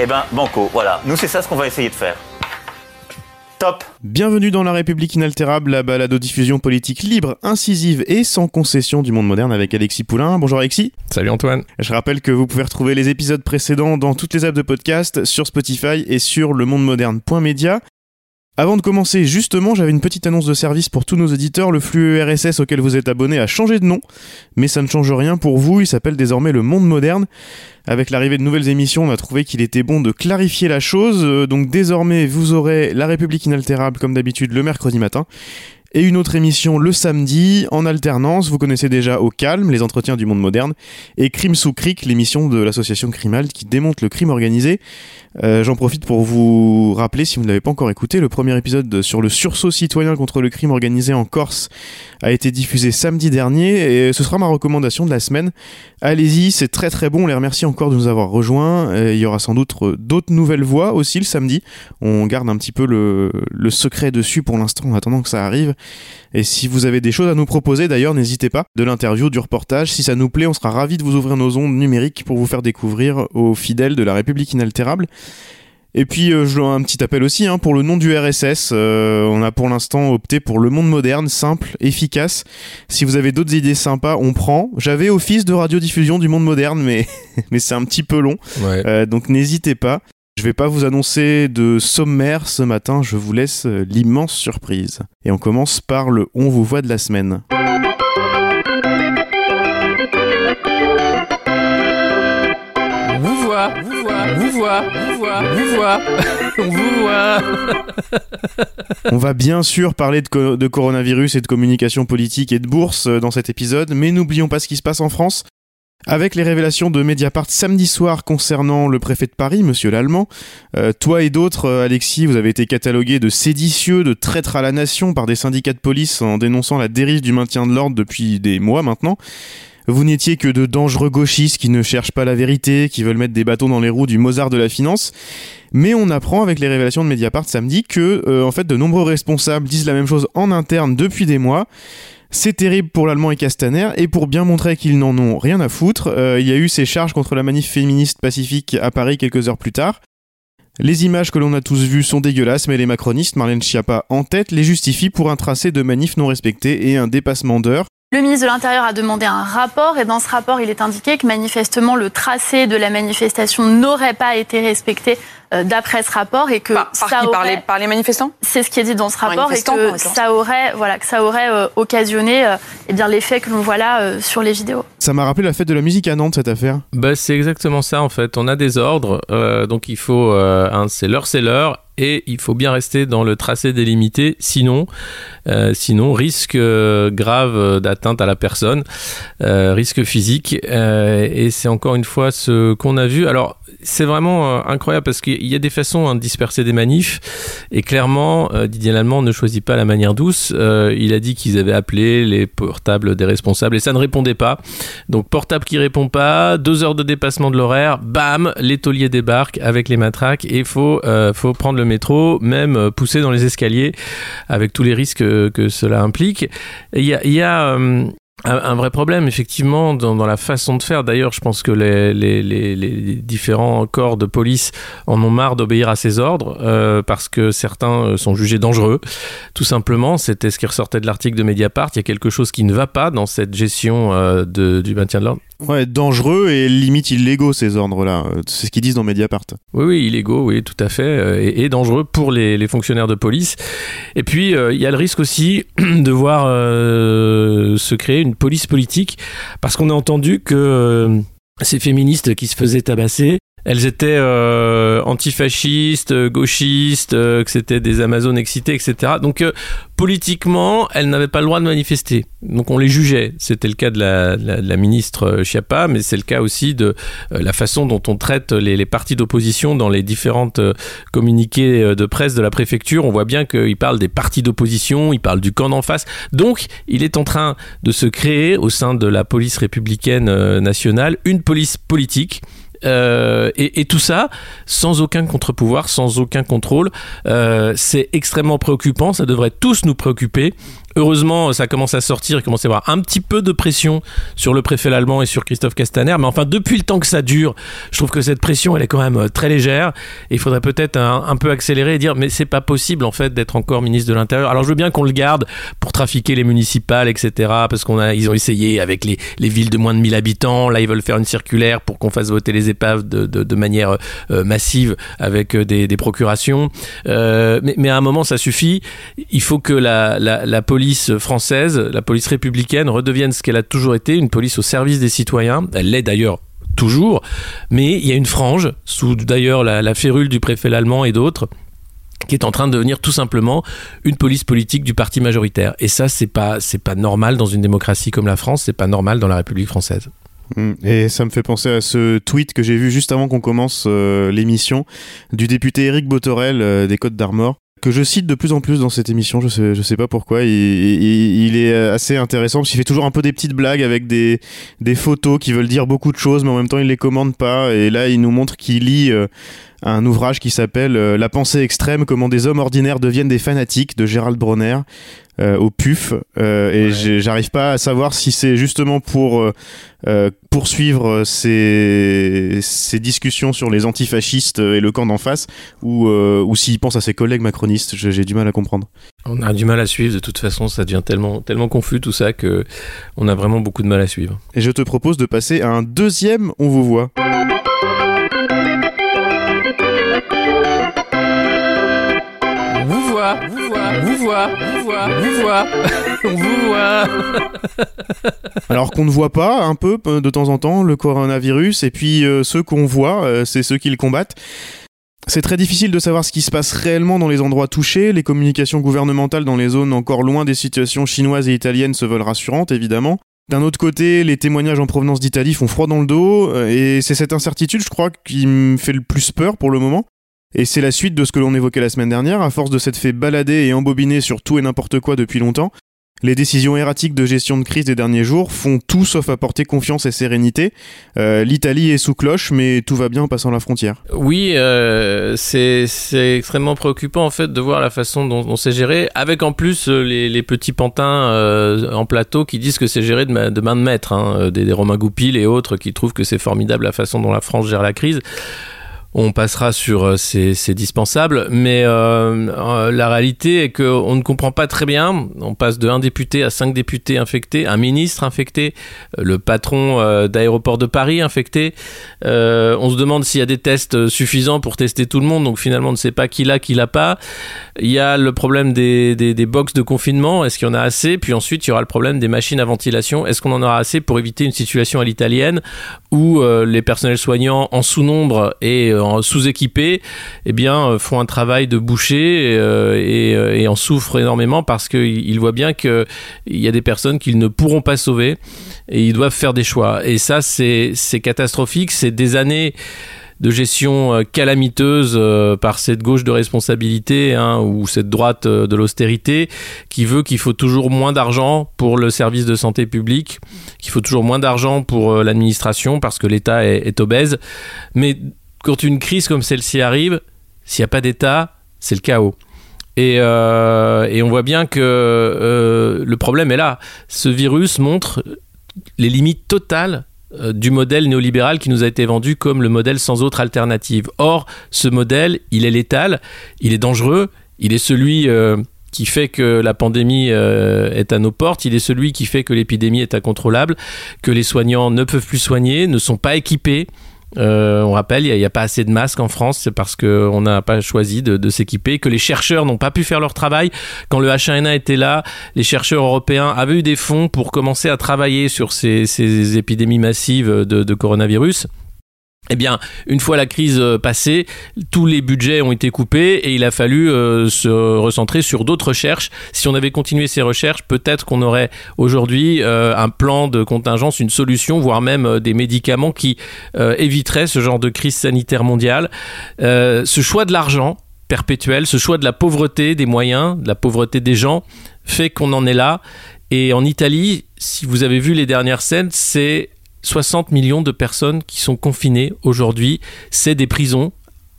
Eh ben, banco, voilà. Nous, c'est ça ce qu'on va essayer de faire. Top Bienvenue dans La République inaltérable, la balade aux diffusion politique libre, incisive et sans concession du monde moderne avec Alexis Poulain. Bonjour Alexis. Salut Antoine. Je rappelle que vous pouvez retrouver les épisodes précédents dans toutes les apps de podcast, sur Spotify et sur lemondemoderne.media. Avant de commencer, justement, j'avais une petite annonce de service pour tous nos éditeurs. Le flux RSS auquel vous êtes abonné a changé de nom, mais ça ne change rien pour vous. Il s'appelle désormais Le Monde Moderne. Avec l'arrivée de nouvelles émissions, on a trouvé qu'il était bon de clarifier la chose. Euh, Donc désormais, vous aurez La République inaltérable comme d'habitude le mercredi matin et une autre émission le samedi en alternance. Vous connaissez déjà Au Calme, les entretiens du monde moderne, et Crime sous Cric, l'émission de l'association Crimalt qui démonte le crime organisé. Euh, J'en profite pour vous rappeler, si vous ne l'avez pas encore écouté, le premier épisode sur le sursaut citoyen contre le crime organisé en Corse a été diffusé samedi dernier et ce sera ma recommandation de la semaine. Allez-y, c'est très très bon. On les remercie encore de nous avoir rejoints. Il y aura sans doute euh, d'autres nouvelles voix aussi le samedi. On garde un petit peu le secret dessus pour l'instant en attendant que ça arrive. Et si vous avez des choses à nous proposer, d'ailleurs, n'hésitez pas. De l'interview, du reportage, si ça nous plaît, on sera ravis de vous ouvrir nos ondes numériques pour vous faire découvrir aux fidèles de la République inaltérable. Et puis, euh, je dois un petit appel aussi hein, pour le nom du RSS. Euh, on a pour l'instant opté pour le monde moderne, simple, efficace. Si vous avez d'autres idées sympas, on prend. J'avais office de radiodiffusion du monde moderne, mais, mais c'est un petit peu long. Ouais. Euh, donc n'hésitez pas. Je vais pas vous annoncer de sommaire ce matin, je vous laisse euh, l'immense surprise. Et on commence par le On vous voit de la semaine. Vous voit, vous voit, vous voit, vous voit, vous voit, on vous voit. On va bien sûr parler de, co- de coronavirus et de communication politique et de bourse euh, dans cet épisode, mais n'oublions pas ce qui se passe en France. Avec les révélations de Mediapart samedi soir concernant le préfet de Paris, monsieur l'Allemand, euh, toi et d'autres, euh, Alexis, vous avez été catalogués de séditieux, de traîtres à la nation par des syndicats de police en dénonçant la dérive du maintien de l'ordre depuis des mois maintenant. Vous n'étiez que de dangereux gauchistes qui ne cherchent pas la vérité, qui veulent mettre des bâtons dans les roues du Mozart de la finance. Mais on apprend avec les révélations de Mediapart samedi que, euh, en fait, de nombreux responsables disent la même chose en interne depuis des mois. C'est terrible pour l'allemand et Castaner, et pour bien montrer qu'ils n'en ont rien à foutre, euh, il y a eu ces charges contre la manif féministe pacifique à Paris quelques heures plus tard. Les images que l'on a tous vues sont dégueulasses, mais les macronistes, Marlène Schiappa en tête, les justifient pour un tracé de manif non respecté et un dépassement d'heures. Le ministre de l'Intérieur a demandé un rapport et dans ce rapport, il est indiqué que manifestement le tracé de la manifestation n'aurait pas été respecté euh, d'après ce rapport et que Par, par ça qui par, aurait, les, par les manifestants? C'est ce qui est dit dans ce Par rapport et que ça aurait, voilà, que ça aurait euh, occasionné euh, eh bien l'effet que l'on voit là euh, sur les vidéos. Ça m'a rappelé la fête de la musique à Nantes, cette affaire. Bah, c'est exactement ça en fait. On a des ordres, euh, donc il faut, euh, c'est l'heure, c'est l'heure, et il faut bien rester dans le tracé délimité, sinon, euh, risque euh, grave d'atteinte à la personne, euh, risque physique, et c'est encore une fois ce qu'on a vu. Alors c'est vraiment euh, incroyable parce qu'il y a des façons hein, de disperser des manifs, et clairement euh, Didier Lallemand ne choisit pas la manière douce. Euh, il a dit qu'ils avaient appelé les portables des responsables et ça ne répondait pas. Donc portable qui répond pas, deux heures de dépassement de l'horaire, bam, les débarquent avec les matraques et faut euh, faut prendre le métro, même euh, pousser dans les escaliers avec tous les risques que cela implique. Il y a, y a euh, un, vrai problème, effectivement, dans, la façon de faire. D'ailleurs, je pense que les, différents corps de police en ont marre d'obéir à ces ordres euh, parce que certains euh, sont jugés dangereux. Tout simplement, c'était ce qui ressortait de l'article de Mediapart. Il y a quelque chose qui ne va pas dans cette gestion euh, du maintien de l'ordre. Ouais, dangereux et limite illégaux ces ordres-là. Euh, C'est ce qu'ils disent dans Mediapart. Oui, oui, illégaux, oui, tout à fait, euh, et, dangereux pour les, fonctionnaires de police. Et puis, euh, il y a le risque aussi de voir se créer une police politique, parce qu'on a entendu que ces féministes qui se faisaient tabasser elles étaient euh, antifascistes, gauchistes, euh, que c'était des Amazones excités, etc. Donc euh, politiquement, elles n'avaient pas le droit de manifester. Donc on les jugeait. C'était le cas de la, ministre Chiappa, mais c'est le cas aussi de la façon dont on traite les, partis d'opposition dans les différentes communiqués de presse de la préfecture. On voit bien qu'il parle des partis d'opposition, il parle du camp d'en face. Donc il est en train de se créer au sein de la police républicaine nationale une police politique euh, et, tout ça sans aucun contre-pouvoir, sans aucun contrôle. Euh, c'est extrêmement préoccupant, ça devrait tous nous préoccuper. Heureusement, ça commence à sortir, il commence à y avoir un petit peu de pression sur le préfet allemand et sur Christophe Castaner, mais enfin, depuis le temps que ça dure, je trouve que cette pression, elle est quand même euh, très légère, il faudrait peut-être un, peu accélérer et dire, mais c'est pas possible, en fait, d'être encore ministre de l'Intérieur. Alors, je veux bien qu'on le garde pour trafiquer les municipales, etc., parce qu'on a, ont essayé avec les, les villes de moins de 1000 habitants, là, ils veulent faire une circulaire pour qu'on fasse voter les épaves de, de, manière euh, massive avec euh, des, des procurations, euh, mais, mais, à un moment, ça suffit. Il faut que la, la, la police police française, la police républicaine, redevienne ce qu'elle a toujours été, une police au service des citoyens. Elle l'est d'ailleurs toujours, mais il y a une frange, sous d'ailleurs la, férule du préfet allemand et d'autres, qui est en train de devenir tout simplement une police politique du parti majoritaire. Et ça, c'est pas, c'est pas normal dans une démocratie comme la France, c'est pas normal dans la République française. Mmh. Et ça me fait penser à ce tweet que j'ai vu juste avant qu'on commence euh, l'émission du député Éric Botorel euh, des Côtes d'Armor que je cite de plus en plus dans cette émission, je sais, sais pas pourquoi, il, est assez intéressant parce qu'il fait toujours un peu des petites blagues avec des, des photos qui veulent dire beaucoup de choses, mais en même temps il les commande pas, et là il nous montre qu'il lit euh, un ouvrage qui s'appelle euh, La pensée extrême, comment des hommes ordinaires deviennent des fanatiques de Gérald Bronner euh, au PUF euh, et ouais. j'arrive pas à savoir si c'est justement pour euh, poursuivre ces, ces, discussions sur les antifascistes et le camp d'en face ou, ou s'il pense à ses collègues macronistes. J'ai du mal à comprendre. On a du mal à suivre, de toute façon, ça devient tellement, tellement confus tout ça que on a vraiment beaucoup de mal à suivre. Et je te propose de passer à un deuxième On vous voit. Voit, vous voit, vous voit, on vous voit. Alors qu'on ne voit pas un peu de temps en temps le coronavirus, et puis euh, ceux qu'on voit, euh, c'est ceux qui le combattent. C'est très difficile de savoir ce qui se passe réellement dans les endroits touchés. Les communications gouvernementales dans les zones encore loin des situations chinoises et italiennes se veulent rassurantes, évidemment. D'un autre côté, les témoignages en provenance d'Italie font froid dans le dos, euh, et c'est cette incertitude, je crois, qui me fait le plus peur pour le moment. Et c'est la suite de ce que l'on évoquait la semaine dernière, à force de s'être fait balader et embobiner sur tout et n'importe quoi depuis longtemps. Les décisions erratiques de gestion de crise des derniers jours font tout sauf apporter confiance et sérénité. Euh, L'Italie est sous cloche, mais tout va bien en passant la frontière. Oui, euh, c'est extrêmement préoccupant en fait de voir la façon dont, dont c'est géré, avec en plus euh, les, les petits pantins euh, en plateau qui disent que c'est géré de, ma, de, main de maître, hein, des, des Romain Goupil et autres qui trouvent que c'est formidable la façon dont la France gère la crise on passera sur euh, ces, dispensables, mais euh, euh, la réalité est qu'on ne comprend pas très bien. On passe de un député à cinq députés infectés, un ministre infecté, le patron d'aéroport de Paris infecté. On se demande s'il y a des tests suffisants pour tester tout le monde, donc finalement on ne sait pas qui l'a, qui l'a pas. Il y a le problème des, des, des box de confinement, est-ce qu'il y en a assez? Puis ensuite il y aura le problème des machines à ventilation, est-ce qu'on en aura assez pour éviter une situation à l'italienne où les personnels soignants en sous-nombre et sous-équipés eh bien, font un travail de boucher euh, et, euh, et, en souffrent énormément parce qu'ils voient bien qu'il y a des personnes qu'ils ne pourront pas sauver et ils doivent faire des choix. Et ça, c'est catastrophique. C'est des années de gestion calamiteuse euh, par cette gauche de responsabilité hein, ou cette droite euh, de l'austérité qui veut qu'il faut toujours moins d'argent pour le service de santé publique, qu'il faut toujours moins d'argent pour euh, l'administration parce que l'État est, est obèse. Mais quand une crise comme celle-ci arrive, s'il n'y a pas d'État, c'est le chaos. Et, euh, on voit bien que euh, le problème est là. Ce virus montre les limites totales euh, du modèle néolibéral qui nous a été vendu comme le modèle sans autre alternative. Or, ce modèle, il est létal, il est dangereux, il est celui qui fait que la pandémie est à nos portes, il est celui qui fait que l'épidémie est incontrôlable, que les soignants ne peuvent plus soigner, ne sont pas équipés, euh, on rappelle, il n'y a, pas assez de masques en France, c'est parce qu'on n'a pas choisi de, s'équiper, que les chercheurs n'ont pas pu faire leur travail. Quand le H1N1 était là, les chercheurs européens avaient eu des fonds pour commencer à travailler sur ces, épidémies massives de coronavirus. Eh bien, une fois la crise euh, passée, tous les budgets ont été coupés et il a fallu euh, se recentrer sur d'autres recherches. Si on avait continué ces recherches, peut-être qu'on aurait aujourd'hui euh, un plan de contingence, une solution, voire même des médicaments qui éviteraient ce genre de crise sanitaire mondiale. ce choix de l'argent perpétuel, ce choix de la pauvreté des moyens, de la pauvreté des gens, fait qu'on en est là. Et en Italie, si vous avez vu les dernières scènes, c'est 60 millions de personnes qui sont confinées aujourd'hui. C'est des prisons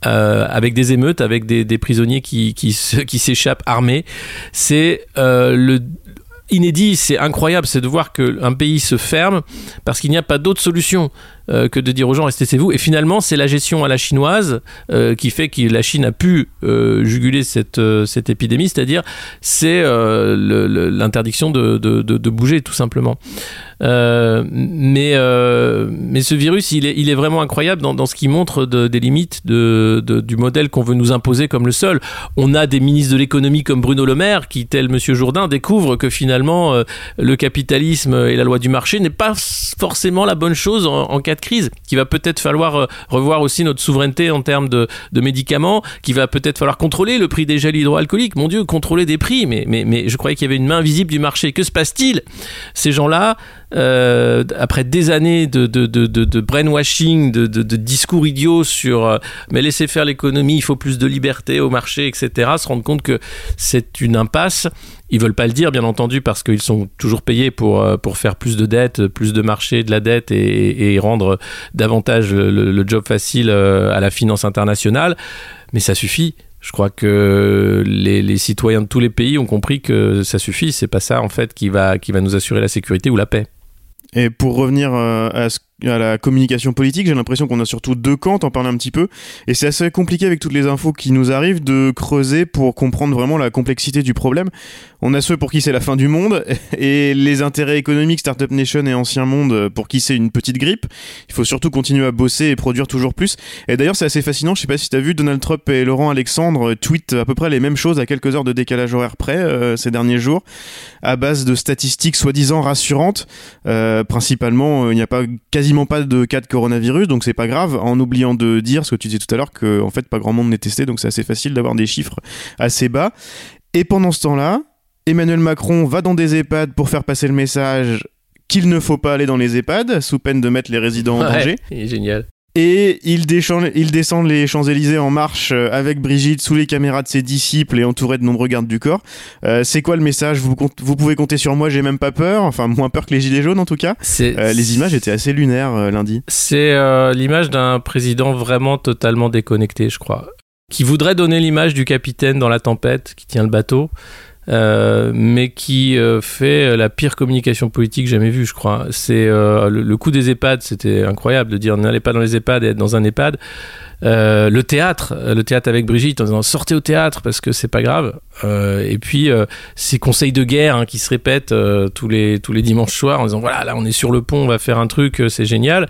euh, avec des émeutes, avec des, prisonniers qui, qui, s'échappent armés. C'est euh, le inédit, c'est incroyable, c'est de voir qu'un pays se ferme parce qu'il n'y a pas d'autre solution. Euh, que de dire aux gens restez chez vous. Et finalement, c'est la gestion à la chinoise qui fait que la Chine a pu juguler cette, cette épidémie, c'est-à-dire c'est l'interdiction de, de, bouger tout simplement. Mais, mais ce virus, il est, vraiment incroyable dans, ce qui montre des limites du modèle qu'on veut nous imposer comme le seul. On a des ministres de l'économie comme Bruno Le Maire qui, tel Monsieur Jourdain, découvrent que finalement le capitalisme et la loi du marché n'est pas forcément la bonne chose en, cas de crise, qu'il va peut-être falloir euh, revoir aussi notre souveraineté en termes de, médicaments, qu'il va peut-être falloir contrôler le prix des gels hydroalcooliques. Mon Dieu, contrôler des prix, mais, mais, mais je croyais qu'il y avait une main visible du marché. Que se passe-t-il? Ces gens-là, euh, après des années de, de, de, de brainwashing, de, discours idiots sur euh, mais laissez faire l'économie, il faut plus de liberté au marché, etc., se rendent compte que c'est une impasse. Ils veulent pas le dire, bien entendu, parce qu'ils sont toujours payés pour, euh, pour faire plus de dettes, plus de marché de la dette et, rendre davantage le, job facile à la finance internationale. Mais ça suffit. Je crois que les, les, citoyens de tous les pays ont compris que ça suffit. C'est pas ça en fait qui va qui va nous assurer la sécurité ou la paix. Et pour revenir euh, à ce à la communication politique, j'ai l'impression qu'on a surtout deux camps, t'en parles un petit peu, et c'est assez compliqué avec toutes les infos qui nous arrivent de creuser pour comprendre vraiment la complexité du problème. On a ceux pour qui c'est la fin du monde, et les intérêts économiques Startup Nation et Ancien Monde pour qui c'est une petite grippe. Il faut surtout continuer à bosser et produire toujours plus. Et d'ailleurs, c'est assez fascinant, je sais pas si t'as vu, Donald Trump et Laurent Alexandre tweetent à peu près les mêmes choses à quelques heures de décalage horaire près euh, ces derniers jours, à base de statistiques soi-disant rassurantes. Euh, principalement, euh, il n'y a pas quasiment pas de cas de coronavirus, donc c'est pas grave, en oubliant de dire ce que tu disais tout à l'heure, que en fait pas grand monde n'est testé, donc c'est assez facile d'avoir des chiffres assez bas. Et pendant ce temps-là, Emmanuel Macron va dans des EHPAD pour faire passer le message qu'il ne faut pas aller dans les EHPAD, sous peine de mettre les résidents en danger. génial. Et il, descend, les Champs-Élysées en marche euh, avec Brigitte sous les caméras de ses disciples et entouré de nombreux gardes du corps. Euh, c'est quoi le message? Vous, pouvez compter sur moi, j'ai même pas peur? Enfin, moins peur que les Gilets jaunes en tout cas? Euh, les images étaient assez lunaires lundi. C'est l'image d'un président vraiment totalement déconnecté, je crois. Qui voudrait donner l'image du capitaine dans la tempête qui tient le bateau. Euh, mais qui euh, fait la pire communication politique jamais vue, je crois. C'est euh, le, coup des EHPAD, c'était incroyable de dire n'allez pas dans les EHPAD et être dans un EHPAD. Euh, le théâtre, le théâtre avec Brigitte, en disant sortez au théâtre parce que c'est pas grave. Euh, et puis euh, ces conseils de guerre hein, qui se répètent tous les tous les dimanches soirs en disant voilà là on est sur le pont, on va faire un truc, c'est génial.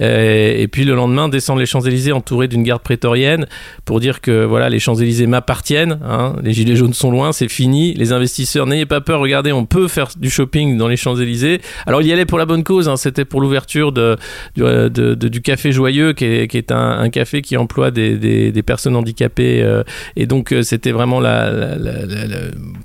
et puis le lendemain descendre les Champs Élysées entouré d'une garde prétorienne pour dire que voilà les Champs Élysées m'appartiennent. Hein, les gilets jaunes sont loin, c'est fini. Les investisseurs n'ayez pas peur, regardez on peut faire du shopping dans les Champs Élysées. Alors il y allait pour la bonne cause, hein, c'était pour l'ouverture de, du, café joyeux qui est, un, café qui emploie des, personnes handicapées. Euh, et donc, euh, c'était vraiment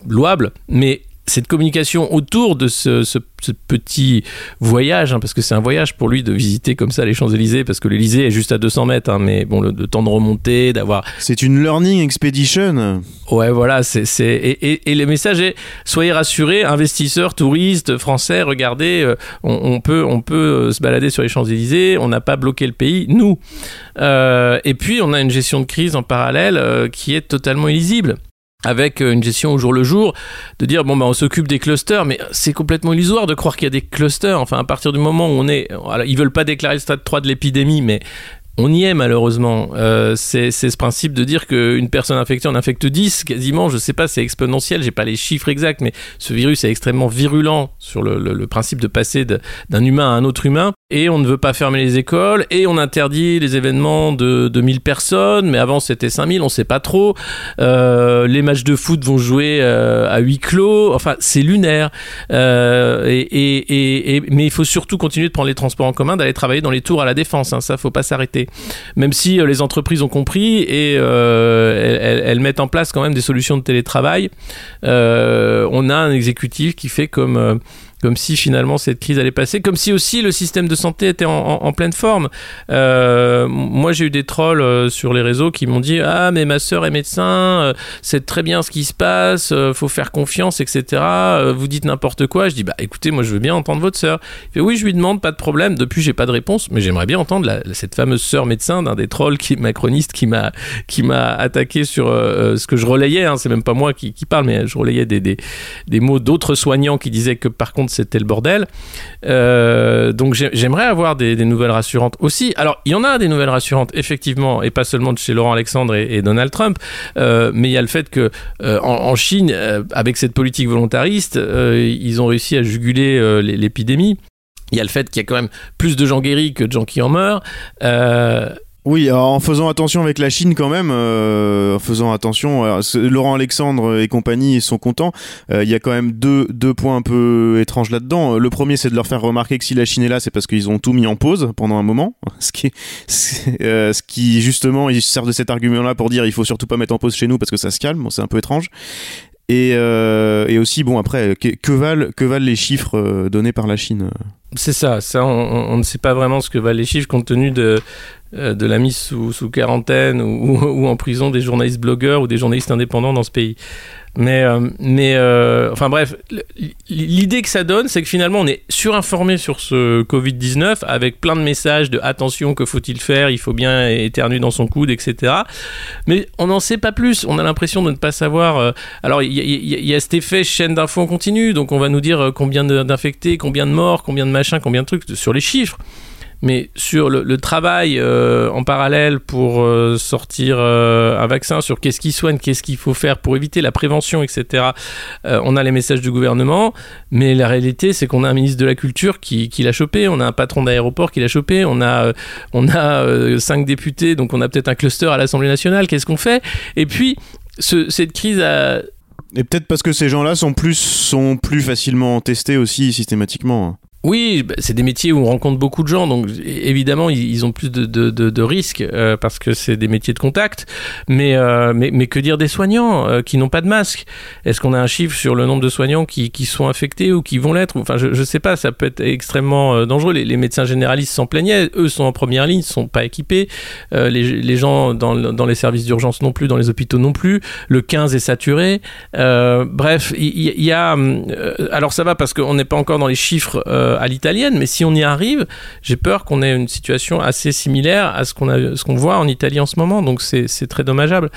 louable. Mais cette communication autour de ce, ce, petit voyage, hein, parce que c'est un voyage pour lui de visiter comme ça les Champs-Élysées, parce que l'Élysée est juste à 200 mètres, hein, mais bon, le, temps de remonter, d'avoir. C'est une learning expedition. Ouais, voilà, c'est. Et, et, et, le message est soyez rassurés, investisseurs, touristes, français, regardez, euh, on, peut, on peut euh, se balader sur les Champs-Élysées, on n'a pas bloqué le pays, nous. Euh, et puis, on a une gestion de crise en parallèle qui est totalement illisible avec euh, une gestion au jour le jour, de dire bon ben on s'occupe des clusters, mais c'est complètement illusoire de croire qu'il y a des clusters. Enfin, à partir du moment où on est, alors, ils veulent pas déclarer le stade 3 de l'épidémie, mais on y est malheureusement. Euh, c'est ce principe de dire qu'une personne infectée en infecte 10 quasiment, je sais pas, c'est exponentiel, j'ai pas les chiffres exacts, mais ce virus est extrêmement virulent sur le, principe de passer d'un humain à un autre humain. Et on ne veut pas fermer les écoles, et on interdit les événements de, de 1000 personnes, mais avant c'était 5000, on sait pas trop. Euh, les matchs de foot vont jouer euh, à huis clos, enfin c'est lunaire. mais il faut surtout continuer de prendre les transports en commun, d'aller travailler dans les tours à la défense, hein, ça faut pas s'arrêter. Même si les entreprises ont compris et elles, elles, mettent en place quand même des solutions de télétravail, on a un exécutif qui fait comme comme si finalement cette crise allait passer, comme si aussi le système de santé était en, pleine forme. Euh, moi, j'ai eu des trolls euh, sur les réseaux qui m'ont dit Ah, mais ma soeur est médecin, euh, c'est très bien ce qui se passe, faut faire confiance, etc. vous dites n'importe quoi. Je dis Bah écoutez, moi je veux bien entendre votre sœur. Il fait Oui, je lui demande, pas de problème. Depuis, j'ai pas de réponse, mais j'aimerais bien entendre cette fameuse sœur médecin d'un des trolls qui, macroniste qui m'a qui m'a attaqué sur ce que je relayais. Hein. c'est même pas moi qui, parle, mais je relayais des, des mots d'autres soignants qui disaient que par contre c'était le bordel. Euh, donc j'aimerais avoir des, nouvelles rassurantes aussi. Alors il y en a des nouvelles rassurantes effectivement, et pas seulement de chez Laurent Alexandre et, Donald Trump, euh, mais il y a le fait que euh, en, Chine, avec cette politique volontariste, ils ont réussi à juguler l'épidémie. Il y a le fait qu'il y a quand même plus de gens guéris que de gens qui en meurent. Oui, en faisant attention avec la Chine quand même, euh, en faisant attention, Laurent Alexandre et compagnie sont contents. Euh, il y a quand même deux, deux points un peu étranges là-dedans. Le premier, c'est de leur faire remarquer que si la Chine est là, c'est parce qu'ils ont tout mis en pause pendant un moment. Ce qui, euh, ce qui justement, ils servent de cet argument-là pour dire il faut surtout pas mettre en pause chez nous parce que ça se calme. C'est un peu étrange. Et, et, aussi, bon, après, que, valent, que valent les chiffres donnés par la Chine? C'est ça, ça on, ne sait pas vraiment ce que valent les chiffres compte tenu de, euh, de la mise sous, quarantaine ou, ou, en prison des journalistes blogueurs ou des journalistes indépendants dans ce pays. Mais, euh, mais euh, enfin bref, l'idée que ça donne, c'est que finalement on est surinformé sur ce Covid-19 avec plein de messages de attention, que faut-il faire, il faut bien éternuer dans son coude, etc. Mais on n'en sait pas plus, on a l'impression de ne pas savoir. alors il y, y, a cet effet chaîne d'infos en continu, donc on va nous dire combien d'infectés, combien de morts, combien de machins, combien de trucs sur les chiffres mais sur le, travail euh, en parallèle pour euh, sortir euh, un vaccin, sur qu'est-ce qui soigne, qu'est-ce qu'il faut faire pour éviter la prévention, etc. on a les messages du gouvernement, mais la réalité, c'est qu'on a un ministre de la Culture qui, qui l'a chopé, on a un patron d'aéroport qui l'a chopé, on a, on a cinq députés, donc on a peut-être un cluster à l'Assemblée nationale, qu'est-ce qu'on fait? Et puis, ce, cette crise a... Et peut-être parce que ces gens-là sont plus, sont plus facilement testés aussi systématiquement. Oui, bah, c'est des métiers où on rencontre beaucoup de gens, donc évidemment ils, ont plus de, risques euh, parce que c'est des métiers de contact. Mais, euh, mais, que dire des soignants euh, qui n'ont pas de masque? Est-ce qu'on a un chiffre sur le nombre de soignants qui, sont infectés ou qui vont l'être? Enfin, je ne sais pas, ça peut être extrêmement dangereux. Les, médecins généralistes s'en plaignaient, eux sont en première ligne, sont pas équipés. Les, gens dans, les services d'urgence non plus, dans les hôpitaux non plus. Le 15 est saturé. bref, il y, a... alors ça va parce qu'on n'est pas encore dans les chiffres à l'italienne, mais si on y arrive, j'ai peur qu'on ait une situation assez similaire à ce qu'on qu'on voit en Italie en ce moment. Donc c'est très dommageable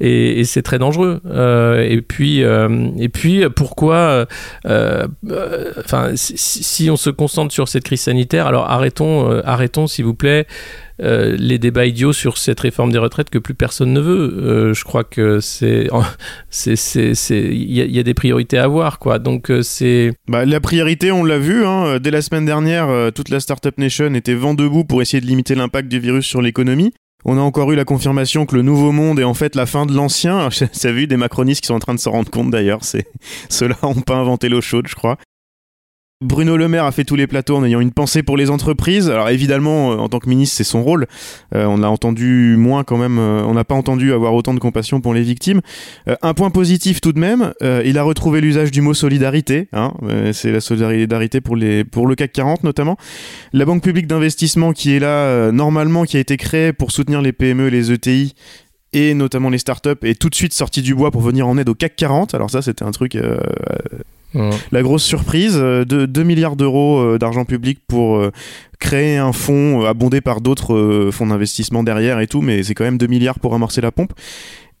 et, c'est très dangereux. Euh, et puis euh, et puis pourquoi, enfin si, on se concentre sur cette crise sanitaire, alors arrêtons arrêtons s'il vous plaît euh, les débats idiots sur cette réforme des retraites que plus personne ne veut. Euh, je crois que c'est, il y, a des priorités à avoir, quoi. Donc euh, c'est. Bah, la priorité, on l'a vu, hein, dès la semaine dernière, toute la startup nation était vent debout pour essayer de limiter l'impact du virus sur l'économie. On a encore eu la confirmation que le nouveau monde est en fait la fin de l'ancien. J'ai vu des macronistes qui sont en train de s'en rendre compte d'ailleurs. C'est ceux-là n'ont pas inventé l'eau chaude, je crois. Bruno Le Maire a fait tous les plateaux en ayant une pensée pour les entreprises. Alors évidemment, euh, en tant que ministre, c'est son rôle. Euh, on a entendu moins quand même. Euh, on n'a pas entendu avoir autant de compassion pour les victimes. un point positif tout de même, il a retrouvé l'usage du mot solidarité. Hein, c'est la solidarité pour pour le CAC 40 notamment. La Banque publique d'investissement qui est là normalement, qui a été créée pour soutenir les PME, les ETI et notamment les startups, est tout de suite sortie du bois pour venir en aide au CAC 40. Alors ça, c'était un truc la grosse surprise, euh, de 2 milliards d'euros euh, d'argent public pour euh, créer un fonds abondé par d'autres fonds d'investissement derrière et tout, mais c'est quand même 2 milliards pour amorcer la pompe.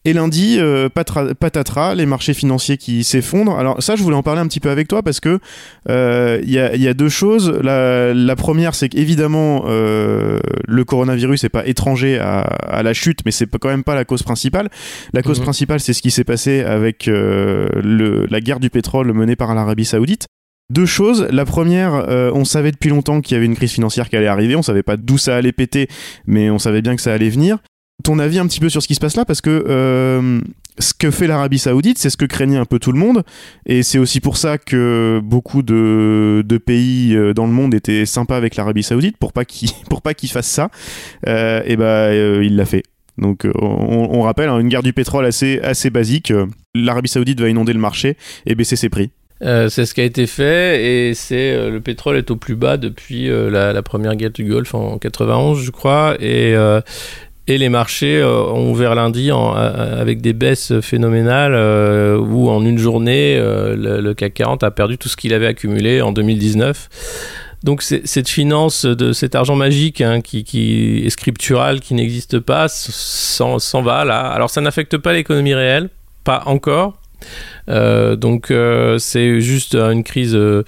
Et lundi, euh, patatras, les marchés financiers qui s'effondrent. Alors ça, je voulais en parler un petit peu avec toi parce que il euh, y, a, deux choses. La, première, c'est qu'évidemment, euh, le coronavirus n'est pas étranger à, la chute, mais c'est quand même pas la cause principale. La cause mhm. principale, c'est ce qui s'est passé avec le, la guerre du pétrole menée par l'Arabie Saoudite. Deux choses. La première, on savait depuis longtemps qu'il y avait une crise financière qui allait arriver. On savait pas d'où ça allait péter, mais on savait bien que ça allait venir ton avis un petit peu sur ce qui se passe là parce que euh, ce que fait l'Arabie Saoudite, c'est ce que craignait un peu tout le monde, et c'est aussi pour ça que beaucoup de, pays euh, dans le monde étaient sympas avec l'Arabie Saoudite pour pas qu'il pour pas qu'il fasse ça. Euh, et ben il l'a fait. Donc on, rappelle hein, une guerre du pétrole assez assez basique. L'Arabie Saoudite va inonder le marché et baisser ses prix. C'est ce qui a été fait et c'est le pétrole est au plus bas depuis la, la, première guerre du Golfe en 91 je crois et et les marchés ont ouvert lundi en, avec des baisses phénoménales où en une journée le, CAC 40 a perdu tout ce qu'il avait accumulé en 2019. Donc cette finance de cet argent magique hein, qui, est scriptural, qui n'existe pas, s'en va là. Alors ça n'affecte pas l'économie réelle, pas encore, euh, donc euh, c'est juste une crise euh,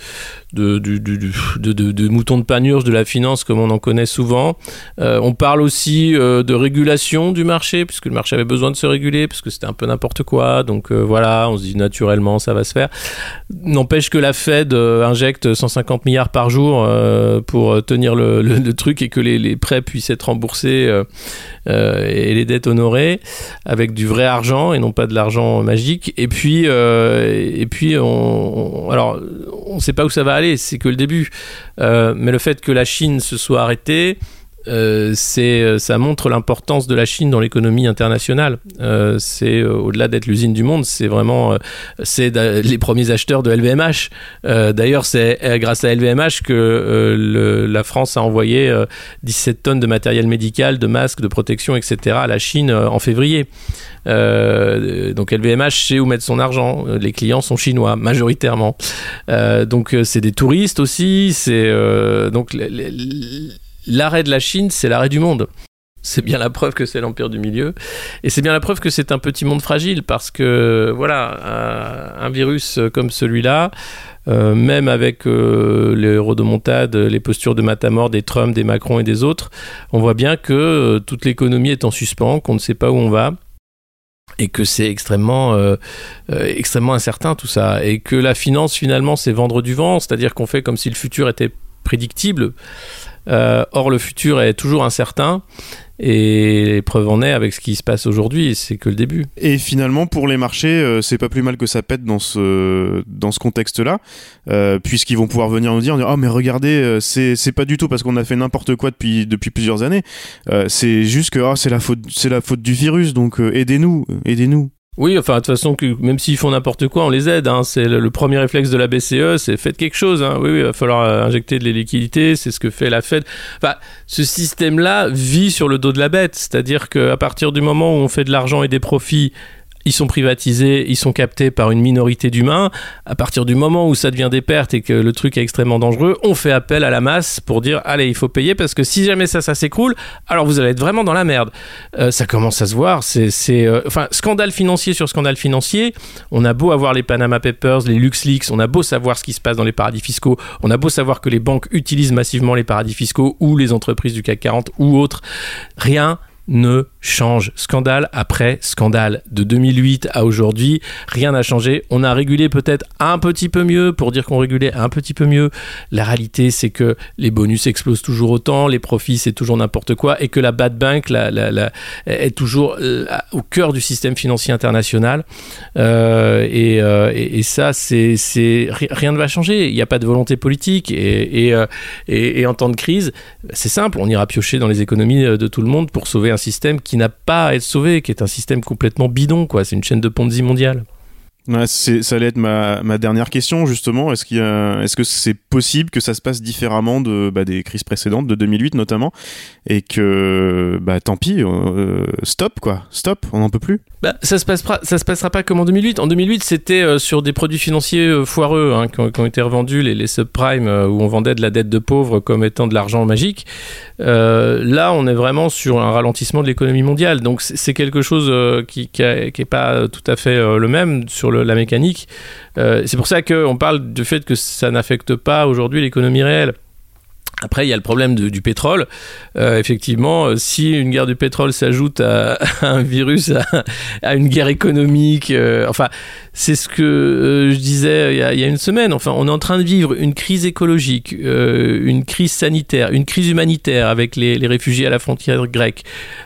de, de, de, moutons de panurge de la finance comme on en connaît souvent. on parle aussi de régulation du marché puisque le marché avait besoin de se réguler parce que c'était un peu n'importe quoi. Donc voilà, on se dit naturellement ça va se faire. N'empêche que la Fed injecte 150 milliards par jour pour tenir le, truc et que les, les, prêts puissent être remboursés et les dettes honorées avec du vrai argent et non pas de l'argent magique. Et puis euh, et puis, on, alors, on ne sait pas où ça va aller, c'est que le début. Euh, mais le fait que la Chine se soit arrêtée, euh, c'est euh, ça montre l'importance de la Chine dans l'économie internationale. Euh, c'est au-delà d'être l'usine du monde, c'est vraiment c'est les premiers acheteurs de LVMH. D'ailleurs, c'est grâce à LVMH que la France a envoyé 17 tonnes de matériel médical, de masques, de protection, etc. à la Chine en février. donc LVMH sait où mettre son argent. Les clients sont chinois majoritairement. donc c'est des touristes aussi. C'est donc l'arrêt de la Chine, c'est l'arrêt du monde. C'est bien la preuve que c'est l'empire du milieu. Et c'est bien la preuve que c'est un petit monde fragile parce que, voilà, un, virus comme celui-là, euh, même avec euh, les rodomontades, les postures de Matamor, des Trump, des Macron et des autres, on voit bien que euh, toute l'économie est en suspens, qu'on ne sait pas où on va et que c'est extrêmement extrêmement incertain tout ça et que la finance finalement c'est vendre du vent c'est-à-dire qu'on fait comme si le futur était prédictible euh, or, le futur est toujours incertain. Et preuve en est avec ce qui se passe aujourd'hui, c'est que le début. Et finalement, pour les marchés, euh, c'est pas plus mal que ça pète dans ce, dans ce contexte-là, euh, puisqu'ils vont pouvoir venir nous dire, oh mais regardez, c'est, c'est pas du tout parce qu'on a fait n'importe quoi depuis, depuis plusieurs années, c'est juste que oh, c'est, la faute, c'est la faute du virus, donc aidez-nous, aidez-nous. Oui, enfin, de toute façon, que même s'ils font n'importe quoi, on les aide. Hein. C'est le, premier réflexe de la BCE, c'est faites quelque chose. Hein. Oui, il va falloir euh, injecter de les liquidités, c'est ce que fait la Fed. Enfin, ce système-là vit sur le dos de la bête. C'est-à-dire qu'à partir du moment où on fait de l'argent et des profits ils sont privatisés, ils sont captés par une minorité d'humains. À partir du moment où ça devient des pertes et que le truc est extrêmement dangereux, on fait appel à la masse pour dire allez, il faut payer parce que si jamais ça, ça s'écroule, alors vous allez être vraiment dans la merde. Euh, ça commence à se voir. C'est, euh, scandale financier sur scandale financier. On a beau avoir les Panama Papers, les LuxLeaks, on a beau savoir ce qui se passe dans les paradis fiscaux, on a beau savoir que les banques utilisent massivement les paradis fiscaux ou les entreprises du CAC 40 ou autres, rien ne change. Scandale après scandale. De 2008 à aujourd'hui, rien n'a changé. On a régulé peut-être un petit peu mieux pour dire qu'on régulait un petit peu mieux. La réalité, c'est que les bonus explosent toujours autant, les profits, c'est toujours n'importe quoi, et que la bad bank est toujours euh, au cœur du système financier international. Euh, euh, et, ça, c'est rien ne va changer. Il n'y a pas de volonté politique. Et, et en temps de crise, c'est simple, on ira piocher dans les économies de tout le monde pour sauver un système qui n'a pas à être sauvé, qui est un système complètement bidon, quoi. C'est une chaîne de Ponzi mondiale. Ça allait être ma, dernière question justement. Est-ce que c'est possible que ça se passe différemment bah, des crises précédentes de 2008 notamment, et que bah tant pis, euh, stop quoi, stop, on n'en peut plus. Bah, ça se passera, se passera pas comme en 2008. En 2008, c'était euh, sur des produits financiers euh, foireux hein, qui, ont, été revendus, les, subprimes où on vendait de la dette de pauvres comme étant de l'argent magique. là, on est vraiment sur un ralentissement de l'économie mondiale. Donc c'est quelque chose qui, qui, pas tout à fait le même sur la mécanique. Euh, c'est pour ça qu'on parle du fait que ça n'affecte pas aujourd'hui l'économie réelle. Après, il y a le problème du pétrole. Euh, effectivement, euh, si une guerre du pétrole s'ajoute à, un virus, à, une guerre économique, euh, enfin, c'est ce que je disais il y, a, une semaine. Enfin, on est en train de vivre une crise écologique, une crise sanitaire, une crise humanitaire avec les, réfugiés à la frontière grecque,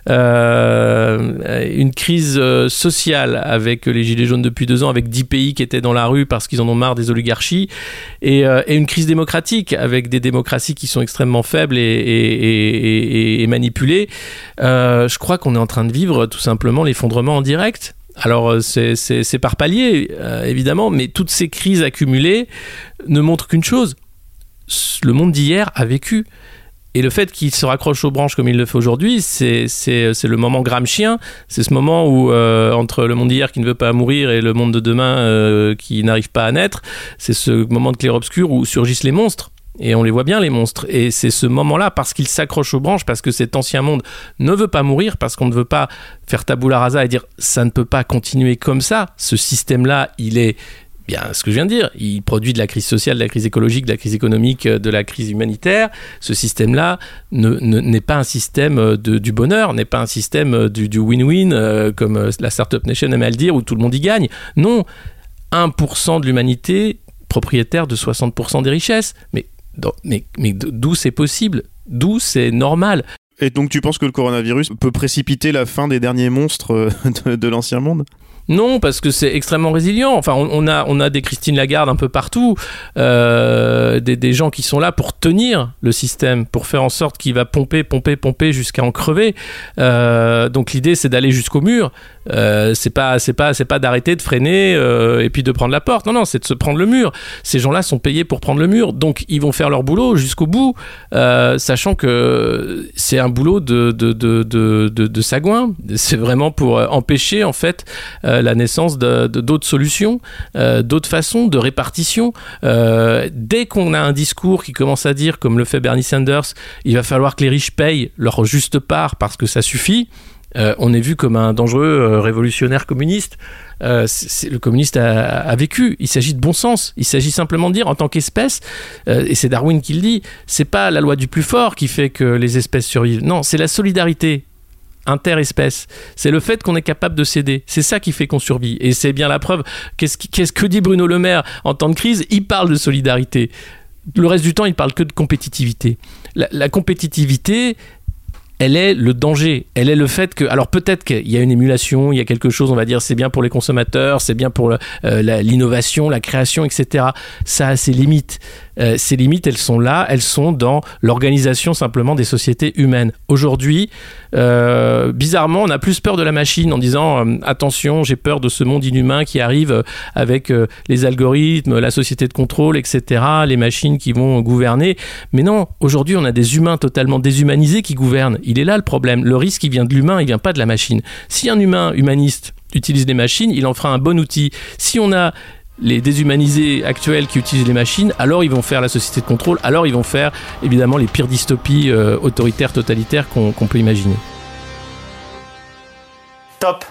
une crise sociale avec les gilets jaunes depuis deux ans, avec dix pays qui étaient dans la rue parce qu'ils en ont marre des oligarchies, et, et une crise démocratique avec des démocraties qui sont extrêmement faibles et, et, manipulées. je crois qu'on est en train de vivre tout simplement l'effondrement en direct. Alors c'est par palier, euh, évidemment, mais toutes ces crises accumulées ne montrent qu'une chose. Le monde d'hier a vécu. Et le fait qu'il se raccroche aux branches comme il le fait aujourd'hui, c'est le moment Gramscien. C'est ce moment où, euh, entre le monde d'hier qui ne veut pas mourir et le monde de demain euh, qui n'arrive pas à naître, c'est ce moment de clair-obscur où surgissent les monstres. Et on les voit bien, les monstres. Et c'est ce moment-là, parce qu'ils s'accrochent aux branches, parce que cet ancien monde ne veut pas mourir, parce qu'on ne veut pas faire tabula rasa et dire ça ne peut pas continuer comme ça. Ce système-là, il est bien ce que je viens de dire. Il produit de la crise sociale, de la crise écologique, de la crise économique, de la crise humanitaire. Ce système-là n'est ne, pas un système de, du bonheur, n'est pas un système du win-win, euh, comme la Startup Nation aime à le dire, où tout le monde y gagne. Non, 1% de l'humanité propriétaire de 60% des richesses. Mais mais, mais d'où c'est possible? D'où c'est normal? Et donc tu penses que le coronavirus peut précipiter la fin des derniers monstres euh, de, de l'ancien monde? Non, parce que c'est extrêmement résilient. Enfin, on, on, a, on a des Christine Lagarde un peu partout, euh, des, des, gens qui sont là pour tenir le système, pour faire en sorte qu'il va pomper, pomper, pomper jusqu'à en crever. Euh, donc l'idée, c'est d'aller jusqu'au mur. Euh, c'est pas, c'est pas, c'est pas d'arrêter de freiner euh, et puis de prendre la porte. Non, non, c'est de se prendre le mur. Ces gens-là sont payés pour prendre le mur, donc ils vont faire leur boulot jusqu'au bout, euh, sachant que c'est un boulot de de, de, de, sagouin. C'est vraiment pour empêcher en fait la naissance d'autres solutions, d'autres façons de répartition. Dès qu'on a un discours qui commence à dire, comme le fait Bernie Sanders, il va falloir que les riches payent leur juste part parce que ça suffit. Euh, on est vu comme un dangereux euh, révolutionnaire communiste. Euh, le communiste a, vécu. Il s'agit de bon sens. Il s'agit simplement de dire, en tant qu'espèce, et c'est Darwin qui le dit, c'est pas la loi du plus fort qui fait que les espèces survivent. Non, c'est la solidarité interespèces. C'est le fait qu'on est capable de céder. C'est ça qui fait qu'on survit. Et c'est bien la preuve. Qu'est-ce qu que dit Bruno Le Maire en temps de crise? Il parle de solidarité. Le reste du temps, il parle que de compétitivité. La compétitivité, elle est le danger, elle est le fait que, alors peut-être qu'il y a une émulation, il y a quelque chose, on va dire, c'est bien pour les consommateurs, c'est bien pour euh, l'innovation, la création, etc. Ça a ses limites. Euh, ces limites, elles sont là, elles sont dans l'organisation simplement des sociétés humaines. Aujourd'hui, euh, bizarrement, on a plus peur de la machine en disant attention, j'ai peur de ce monde inhumain qui arrive avec les algorithmes, la société de contrôle, etc., les machines qui vont gouverner. Mais non, aujourd'hui, on a des humains totalement déshumanisés qui gouvernent. Il est là le problème. Le risque, il vient de l'humain, il vient pas de la machine. Si un humain humaniste utilise des machines, il en fera un bon outil. Si on a les déshumanisés actuels qui utilisent les machines, alors ils vont faire la société de contrôle, alors ils vont faire évidemment les pires dystopies euh, autoritaires, totalitaires qu'on qu peut imaginer. Top